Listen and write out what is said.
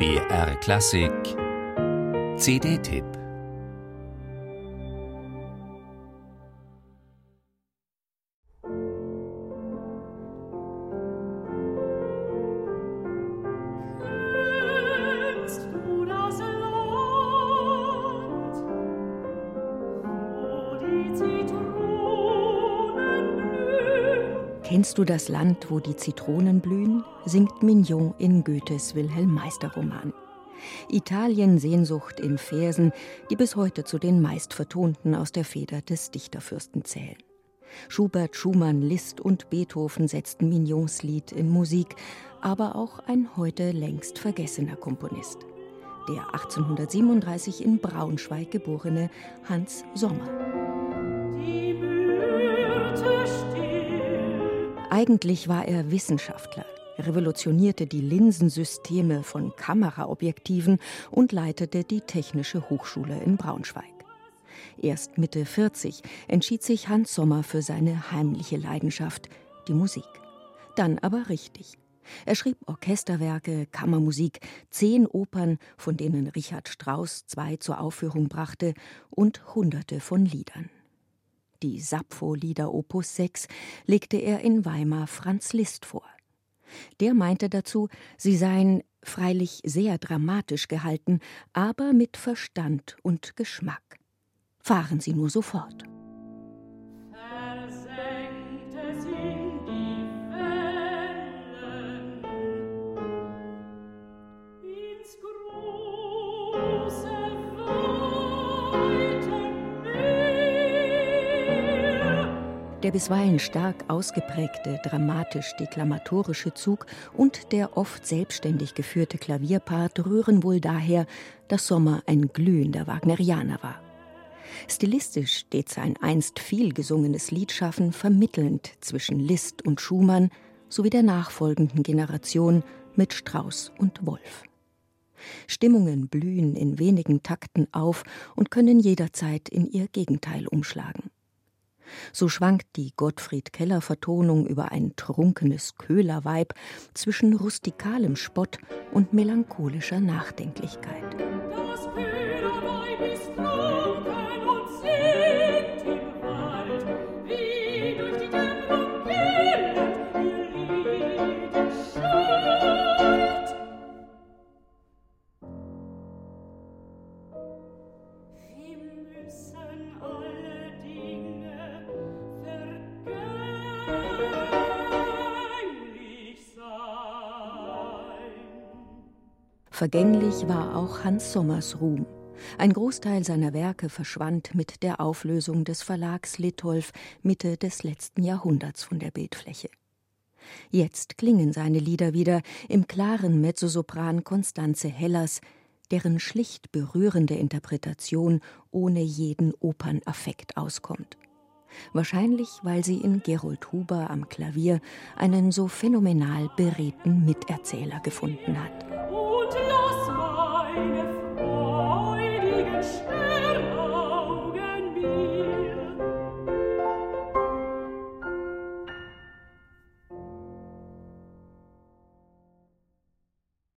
BR Klassik. CD-Tipp Kennst du das Land, wo die Zitronen blühen? singt Mignon in Goethes Wilhelm Meister-Roman. Italien Sehnsucht in Versen, die bis heute zu den meistvertonten aus der Feder des Dichterfürsten zählen. Schubert, Schumann, Liszt und Beethoven setzten Mignons Lied in Musik, aber auch ein heute längst vergessener Komponist. Der 1837 in Braunschweig geborene Hans Sommer. Eigentlich war er Wissenschaftler, revolutionierte die Linsensysteme von Kameraobjektiven und leitete die Technische Hochschule in Braunschweig. Erst Mitte 40 entschied sich Hans Sommer für seine heimliche Leidenschaft, die Musik. Dann aber richtig. Er schrieb Orchesterwerke, Kammermusik, zehn Opern, von denen Richard Strauss zwei zur Aufführung brachte, und hunderte von Liedern die Sappho-Lieder Opus 6, legte er in Weimar Franz Liszt vor. Der meinte dazu, sie seien freilich sehr dramatisch gehalten, aber mit Verstand und Geschmack. Fahren Sie nur sofort. Der bisweilen stark ausgeprägte dramatisch-deklamatorische Zug und der oft selbstständig geführte Klavierpart rühren wohl daher, dass Sommer ein glühender Wagnerianer war. Stilistisch steht sein einst viel gesungenes Liedschaffen vermittelnd zwischen Liszt und Schumann sowie der nachfolgenden Generation mit Strauss und Wolf. Stimmungen blühen in wenigen Takten auf und können jederzeit in ihr Gegenteil umschlagen. So schwankt die Gottfried Keller Vertonung über ein trunkenes Köhlerweib zwischen rustikalem Spott und melancholischer Nachdenklichkeit. Das Köhlerweib ist Vergänglich war auch Hans Sommers Ruhm. Ein Großteil seiner Werke verschwand mit der Auflösung des Verlags Litolf Mitte des letzten Jahrhunderts von der Bildfläche. Jetzt klingen seine Lieder wieder im klaren Mezzosopran Constanze Hellers, deren schlicht berührende Interpretation ohne jeden Opernaffekt auskommt. Wahrscheinlich, weil sie in Gerold Huber am Klavier einen so phänomenal beredten Miterzähler gefunden hat.